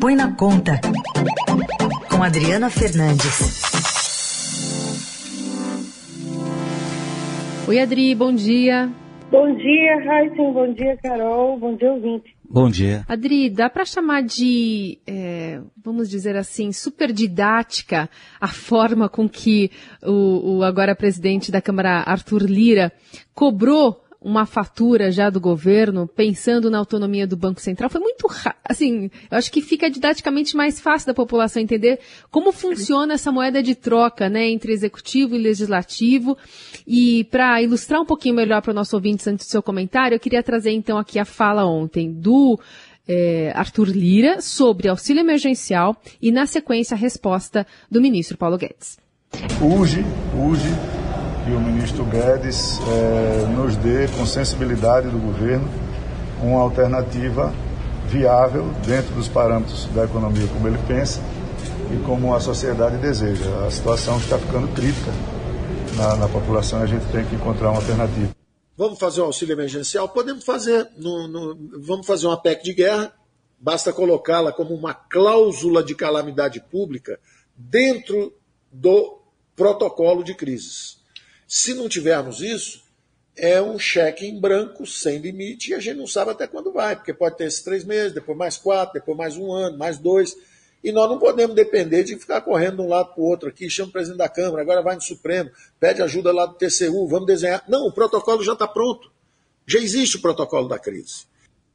Põe na Conta, com Adriana Fernandes. Oi, Adri, bom dia. Bom dia, Raíssen, bom dia, Carol, bom dia, ouvinte. Bom dia. Adri, dá para chamar de, é, vamos dizer assim, super didática a forma com que o, o agora presidente da Câmara, Arthur Lira, cobrou uma fatura já do governo, pensando na autonomia do Banco Central, foi muito, assim, eu acho que fica didaticamente mais fácil da população entender como funciona essa moeda de troca, né, entre executivo e legislativo. E para ilustrar um pouquinho melhor para o nosso ouvinte antes do seu comentário, eu queria trazer então aqui a fala ontem do é, Arthur Lira sobre auxílio emergencial e, na sequência, a resposta do ministro Paulo Guedes. Urge, urge o ministro Guedes é, nos dê, com sensibilidade do governo, uma alternativa viável dentro dos parâmetros da economia como ele pensa e como a sociedade deseja. A situação está ficando crítica na, na população e a gente tem que encontrar uma alternativa. Vamos fazer um auxílio emergencial? Podemos fazer. No, no, vamos fazer uma PEC de guerra, basta colocá-la como uma cláusula de calamidade pública dentro do protocolo de crises. Se não tivermos isso, é um cheque em branco, sem limite, e a gente não sabe até quando vai, porque pode ter esses três meses, depois mais quatro, depois mais um ano, mais dois. E nós não podemos depender de ficar correndo de um lado para o outro aqui, chama o presidente da Câmara, agora vai no Supremo, pede ajuda lá do TCU, vamos desenhar. Não, o protocolo já está pronto. Já existe o protocolo da crise.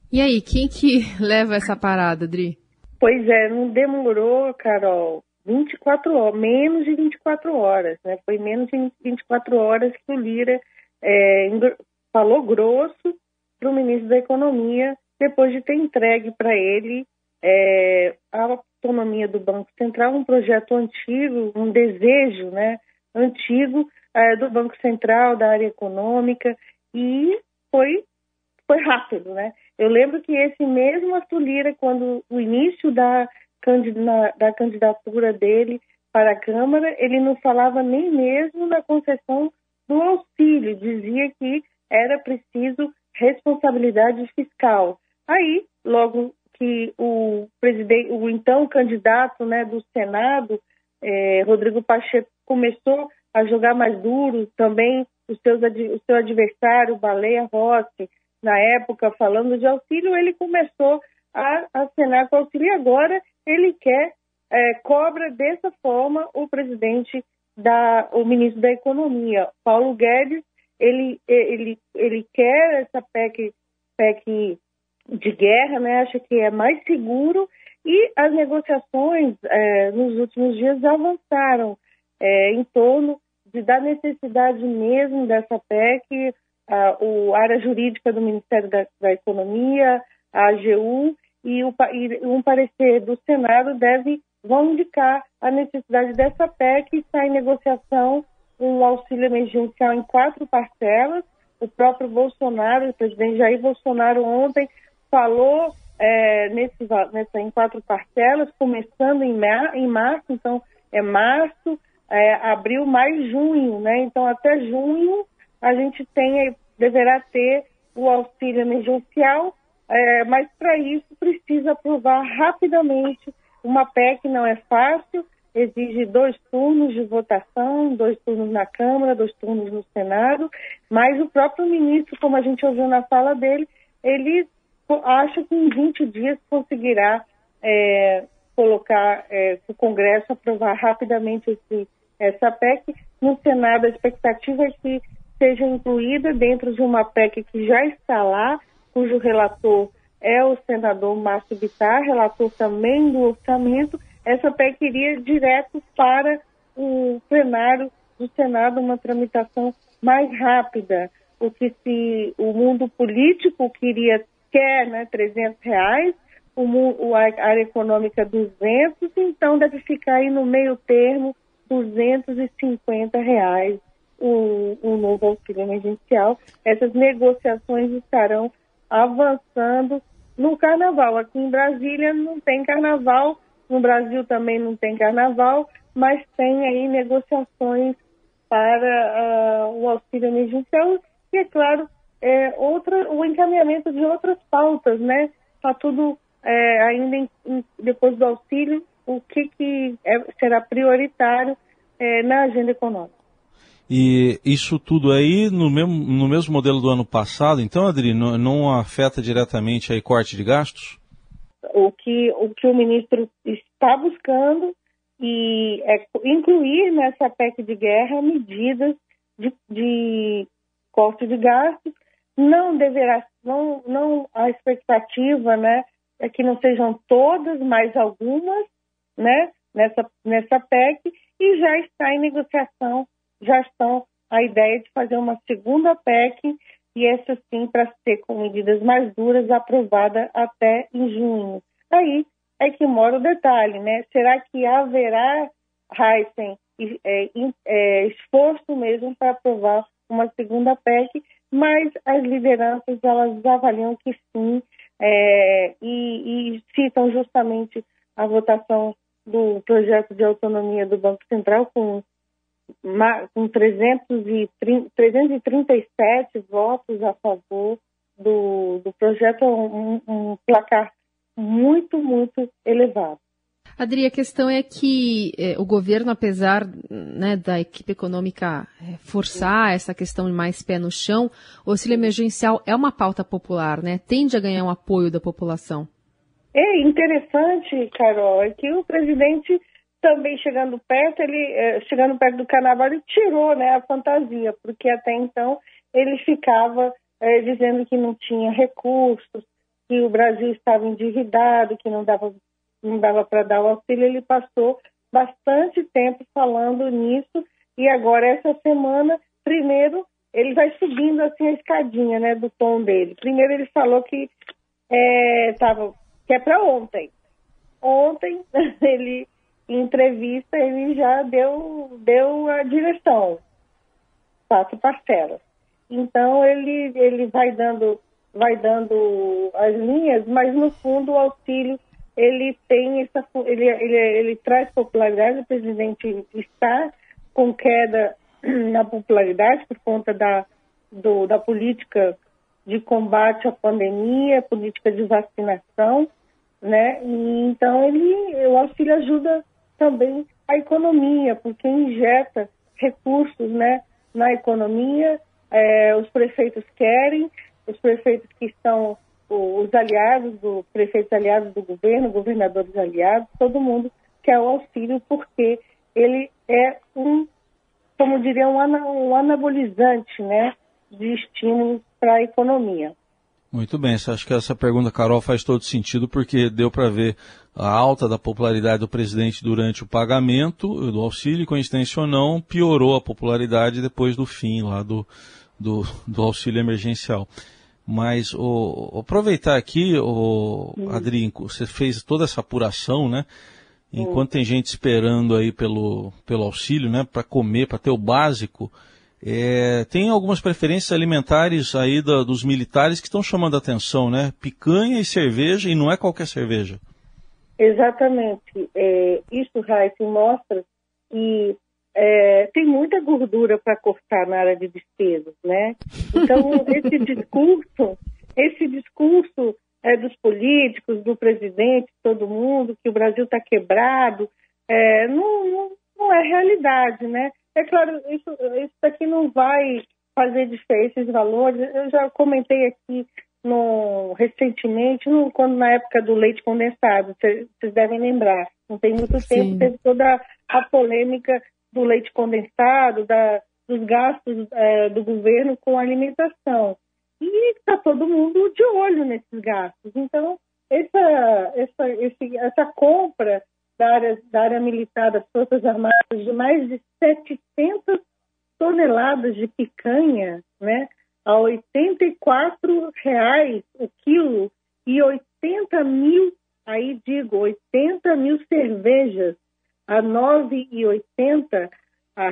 E aí, quem que leva essa parada, Dri? Pois é, não demorou, Carol, 24 horas, menos de 24 horas, né? Foi menos de 24 horas que o Lira é, falou grosso para o ministro da Economia, depois de ter entregue para ele é, a autonomia do Banco Central, um projeto antigo, um desejo né, antigo é, do Banco Central, da área econômica, e foi, foi rápido. Né? Eu lembro que esse mesmo Arthur Lira, quando o início da da candidatura dele para a Câmara, ele não falava nem mesmo na concessão do auxílio, dizia que era preciso responsabilidade fiscal. Aí, logo que o presidente, o então candidato né, do Senado, eh, Rodrigo Pacheco, começou a jogar mais duro, também o, seus, o seu adversário, Baleia Rossi, na época, falando de auxílio, ele começou a assinar com auxílio e agora ele quer, é, cobra dessa forma o presidente, da, o ministro da Economia, Paulo Guedes, ele, ele, ele quer essa PEC, PEC de guerra, né, acha que é mais seguro. E as negociações é, nos últimos dias avançaram é, em torno de, da necessidade mesmo dessa PEC, a, a área jurídica do Ministério da, da Economia, a AGU e, o, e um parecer do Senado deve vão indicar a necessidade dessa PEC e está em negociação um auxílio emergencial em quatro parcelas. O próprio Bolsonaro, o presidente Jair Bolsonaro ontem falou é, nesse, nessa, em quatro parcelas, começando em, em março, então é março, é, abril, mais junho, né? Então até junho a gente tem, deverá ter o auxílio emergencial é, mas para isso precisa aprovar rapidamente uma PEC, não é fácil, exige dois turnos de votação, dois turnos na Câmara, dois turnos no Senado, mas o próprio ministro, como a gente ouviu na fala dele, ele acha que em 20 dias conseguirá é, colocar é, o Congresso aprovar rapidamente esse, essa PEC. No Senado, a expectativa é que seja incluída dentro de uma PEC que já está lá, cujo relator é o senador Márcio Bittar, relator também do orçamento, essa PEC iria direto para o plenário do Senado, uma tramitação mais rápida. O que se o mundo político queria, quer, né, 300 reais, o, a área econômica 200, então deve ficar aí no meio termo 250 reais o, o novo auxílio emergencial. Essas negociações estarão avançando no carnaval. Aqui em Brasília não tem carnaval, no Brasil também não tem carnaval, mas tem aí negociações para uh, o auxílio emergencial e, é claro, é, outra, o encaminhamento de outras pautas, né? Está tudo é, ainda em, em, depois do auxílio, o que, que é, será prioritário é, na agenda econômica. E isso tudo aí no mesmo, no mesmo modelo do ano passado, então, Adri, não, não afeta diretamente aí corte de gastos? O que, o que o ministro está buscando e é incluir nessa PEC de guerra medidas de, de corte de gastos. Não deverá, não, não a expectativa, né, é que não sejam todas, mas algumas, né, nessa nessa PEC e já está em negociação, já estão a ideia de fazer uma segunda PEC e essa sim para ser com medidas mais duras aprovada até em junho. Aí é que mora o detalhe, né? Será que haverá, Heisen, é, é, esforço mesmo para aprovar uma segunda PEC, mas as lideranças elas avaliam que sim é, e, e citam justamente a votação do projeto de autonomia do Banco Central com, com 330, 337 votos a favor do, do projeto, um, um placar muito, muito elevado. Adri, a questão é que eh, o governo, apesar né, da equipe econômica eh, forçar essa questão de mais pé no chão, o auxílio emergencial é uma pauta popular, né? Tende a ganhar um apoio da população. É interessante, Carol, é que o presidente também chegando perto, ele eh, chegando perto do carnaval, ele tirou né, a fantasia, porque até então ele ficava eh, dizendo que não tinha recursos, que o Brasil estava endividado, que não dava, não dava para dar o auxílio. Ele passou bastante tempo falando nisso e agora essa semana, primeiro ele vai subindo assim a escadinha, né, do tom dele. Primeiro ele falou que é, tava que é para ontem. Ontem, ele, em entrevista, ele já deu, deu a direção, quatro parcelas. Então, ele, ele vai dando vai dando as linhas, mas no fundo o auxílio ele tem essa ele, ele, ele traz popularidade, o presidente está com queda na popularidade por conta da, do, da política de combate à pandemia, política de vacinação, né? E, então ele, o auxílio ajuda também a economia, porque injeta recursos, né, na economia. É, os prefeitos querem, os prefeitos que são os aliados, do prefeitos aliados do governo, governadores aliados, todo mundo quer o auxílio porque ele é um, como diria, um, um anabolizante, né, de estímulos para a economia. Muito bem, acho que essa pergunta, Carol, faz todo sentido, porque deu para ver a alta da popularidade do presidente durante o pagamento do auxílio, coincidência ou não, piorou a popularidade depois do fim lá do, do, do auxílio emergencial. Mas o, aproveitar aqui, o, Adri, você fez toda essa apuração, né? Enquanto tem gente esperando aí pelo, pelo auxílio, né, para comer, para ter o básico, é, tem algumas preferências alimentares aí da, dos militares que estão chamando a atenção, né? Picanha e cerveja, e não é qualquer cerveja. Exatamente. É, isso, Raíssa, mostra que é, tem muita gordura para cortar na área de despesas, né? Então, esse discurso, esse discurso é, dos políticos, do presidente, todo mundo, que o Brasil está quebrado, é, não, não, não é realidade, né? É claro, isso, isso aqui não vai fazer diferença esses valores. Eu já comentei aqui no, recentemente, no, quando na época do leite condensado, vocês devem lembrar. Não tem muito Sim. tempo, teve toda a polêmica do leite condensado, da, dos gastos é, do governo com alimentação. E está todo mundo de olho nesses gastos. Então, essa, essa, esse, essa compra da área, da área militar das Forças Armadas de mais de 700 toneladas de picanha, né, a 84 reais o quilo e 80 mil, aí digo, 80 mil cervejas a 9,80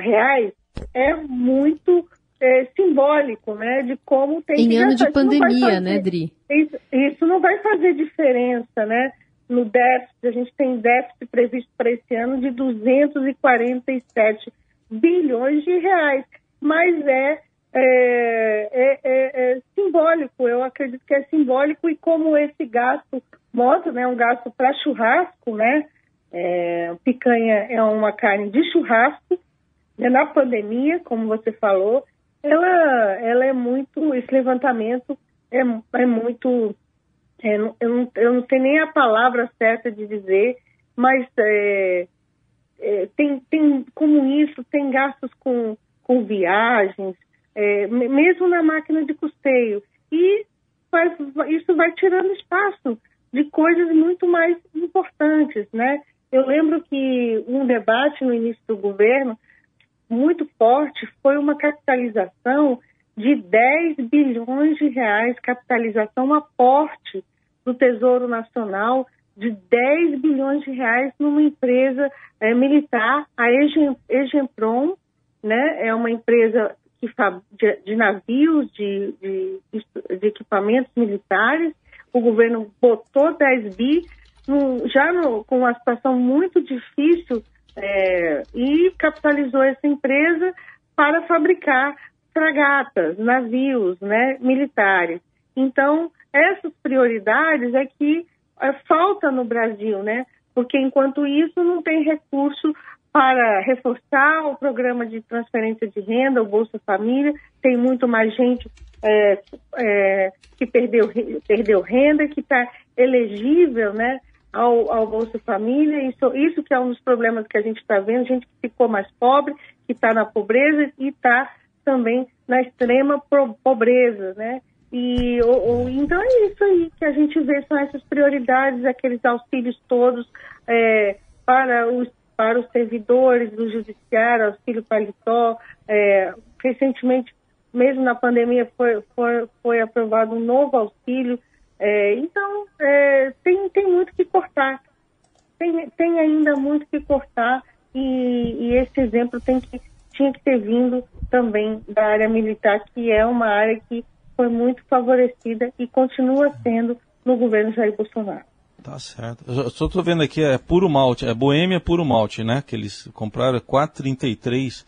reais é muito é, simbólico, né, de como tem em ano de pandemia, né, Dri? Isso, isso não vai fazer diferença, né? no déficit, a gente tem déficit previsto para esse ano de 247 bilhões de reais, mas é, é, é, é, simbólico, eu acredito que é simbólico e como esse gasto moto, né, um gasto para churrasco, né? É, picanha é uma carne de churrasco. Né, na pandemia, como você falou, ela, ela é muito, esse levantamento é, é muito, é, eu, não, eu não sei nem a palavra certa de dizer, mas é, é, tem, tem, como isso, tem gastos com, com viagens, é, mesmo na máquina de custeio. E faz, isso vai tirando espaço de coisas muito mais importantes, né? Eu lembro que um debate no início do governo muito forte foi uma capitalização de 10 bilhões de reais, capitalização aporte do Tesouro Nacional de 10 bilhões de reais numa empresa é, militar, a Egempron, né? É uma empresa que de, de navios, de, de, de, equipamentos militares. O governo botou 10 bi, no, já no, com uma situação muito difícil, é, e capitalizou essa empresa para fabricar fragatas, navios né, militares. Então, essas prioridades é que falta no Brasil, né? Porque enquanto isso não tem recurso para reforçar o programa de transferência de renda, o Bolsa Família, tem muito mais gente é, é, que perdeu, perdeu renda, que está elegível né, ao, ao, Bolsa Família. Isso, isso que é um dos problemas que a gente está vendo, gente que ficou mais pobre, que está na pobreza e está também na extrema pobreza, né? E ou, então é isso aí que a gente vê, são essas prioridades, aqueles auxílios todos é, para, os, para os servidores do judiciário, auxílio paletó. É, recentemente, mesmo na pandemia, foi, foi, foi aprovado um novo auxílio. É, então, é, tem, tem muito que cortar. Tem, tem ainda muito que cortar e, e esse exemplo tem que, tinha que ter vindo também da área militar, que é uma área que foi muito favorecida e continua sendo no governo Jair Bolsonaro. Tá certo. Eu só estou vendo aqui, é puro malte, é Boêmia puro malte, né? Que eles compraram 4,33.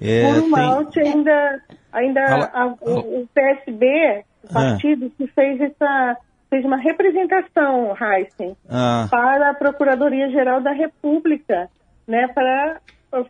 É, puro tem... malte ainda, ainda Fala... a, o, o, PSB, o partido, que fez essa fez uma representação, Heisen, ah. para a Procuradoria-Geral da República, né, para,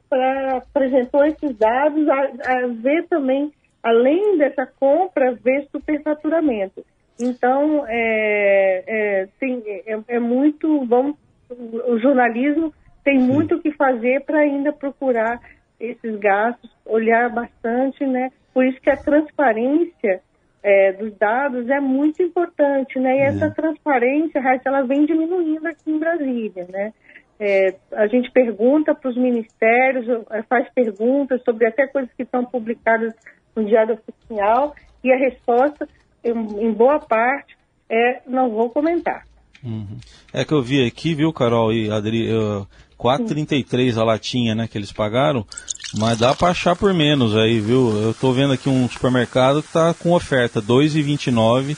para apresentou esses dados, a, a ver também além dessa compra, vê superfaturamento. Então, é, é, tem, é, é muito, vamos, o jornalismo tem muito o que fazer para ainda procurar esses gastos, olhar bastante, né? Por isso que a transparência é, dos dados é muito importante, né? E essa transparência, ela vem diminuindo aqui em Brasília, né? É, a gente pergunta para os ministérios, faz perguntas sobre até coisas que estão publicadas no Diário Oficial e a resposta, em, boa parte, é não vou comentar. Uhum. É que eu vi aqui, viu, Carol e Adri, uh, 4,33 a latinha, né, que eles pagaram, mas dá para achar por menos aí, viu? Eu tô vendo aqui um supermercado que tá com oferta, 2,29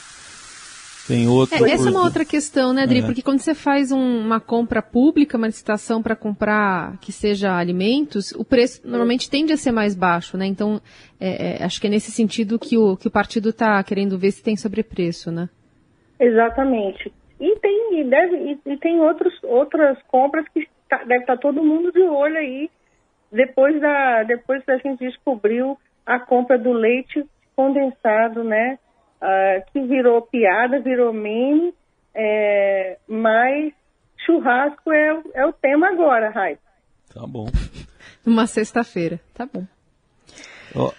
tem outro. É, essa é uma outra questão, né, Adri? É. Porque quando você faz um, uma compra pública, uma licitação para comprar que seja alimentos, o preço normalmente tende a ser mais baixo, né? Então, é, é, acho que é nesse sentido que o, que o partido está querendo ver se tem sobrepreço, né? Exatamente. E tem, e deve, e, e tem outros, outras compras que tá, deve estar tá todo mundo de olho aí, depois da, depois da gente descobriu a compra do leite condensado, né? Uh, que virou piada, virou meme, é, mas churrasco é, é o tema agora, Rai. Tá bom. Numa sexta-feira, tá bom. Oh,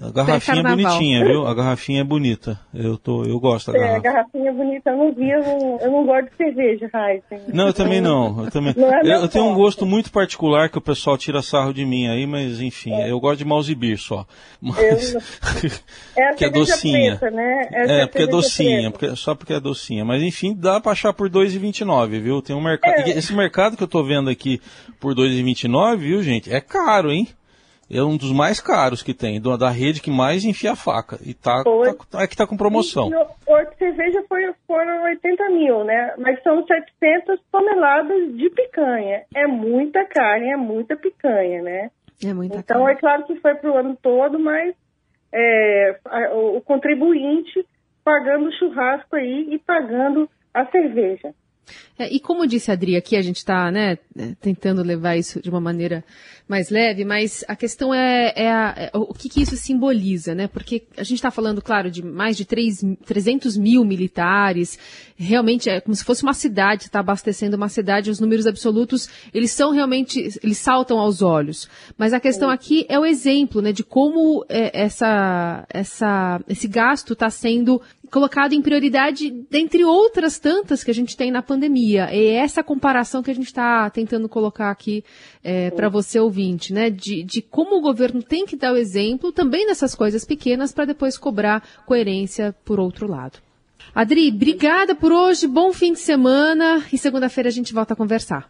a garrafinha é bonitinha, viu? A garrafinha é bonita. Eu, tô, eu gosto da é, garrafa. É, a garrafinha é bonita. Eu não vi, eu não, eu não gosto de cerveja, Heisen. Não, eu também não. Eu, também. Não é eu, eu tenho um gosto muito particular que o pessoal tira sarro de mim aí, mas enfim, é. eu gosto de mouse beer só. Mas... Eu... É a que é docinha. Preta, né? Essa é, porque é docinha, porque, só porque é docinha. Mas enfim, dá pra achar por 2,29, viu? Tem um mercado. É. Esse mercado que eu tô vendo aqui por 2,29, viu, gente? É caro, hein? É um dos mais caros que tem, da rede que mais enfia a faca. E tá, tá é que tá com promoção. O Cerveja foi, foram 80 mil, né? Mas são 700 toneladas de picanha. É muita carne, é muita picanha, né? É muita então carne. é claro que foi para o ano todo, mas é, a, o, o contribuinte pagando churrasco aí e pagando a cerveja. É, e como disse a Adri aqui, a gente está né, é, tentando levar isso de uma maneira mais leve, mas a questão é, é, a, é o que, que, isso simboliza, né? Porque a gente está falando, claro, de mais de 3, 300 mil militares, realmente é como se fosse uma cidade, está abastecendo uma cidade, os números absolutos, eles são realmente, eles saltam aos olhos. Mas a questão aqui é o exemplo, né, de como é, essa, essa, esse gasto está sendo colocado em prioridade dentre outras tantas que a gente tem na pandemia. É essa comparação que a gente está tentando colocar aqui é, para você ouvinte, né? De, de como o governo tem que dar o exemplo também nessas coisas pequenas para depois cobrar coerência por outro lado. Adri, obrigada por hoje, bom fim de semana e segunda-feira a gente volta a conversar.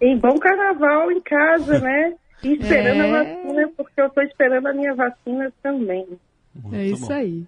E bom carnaval em casa, né? E esperando é... a vacina, porque eu estou esperando a minha vacina também. Muito é isso bom. aí.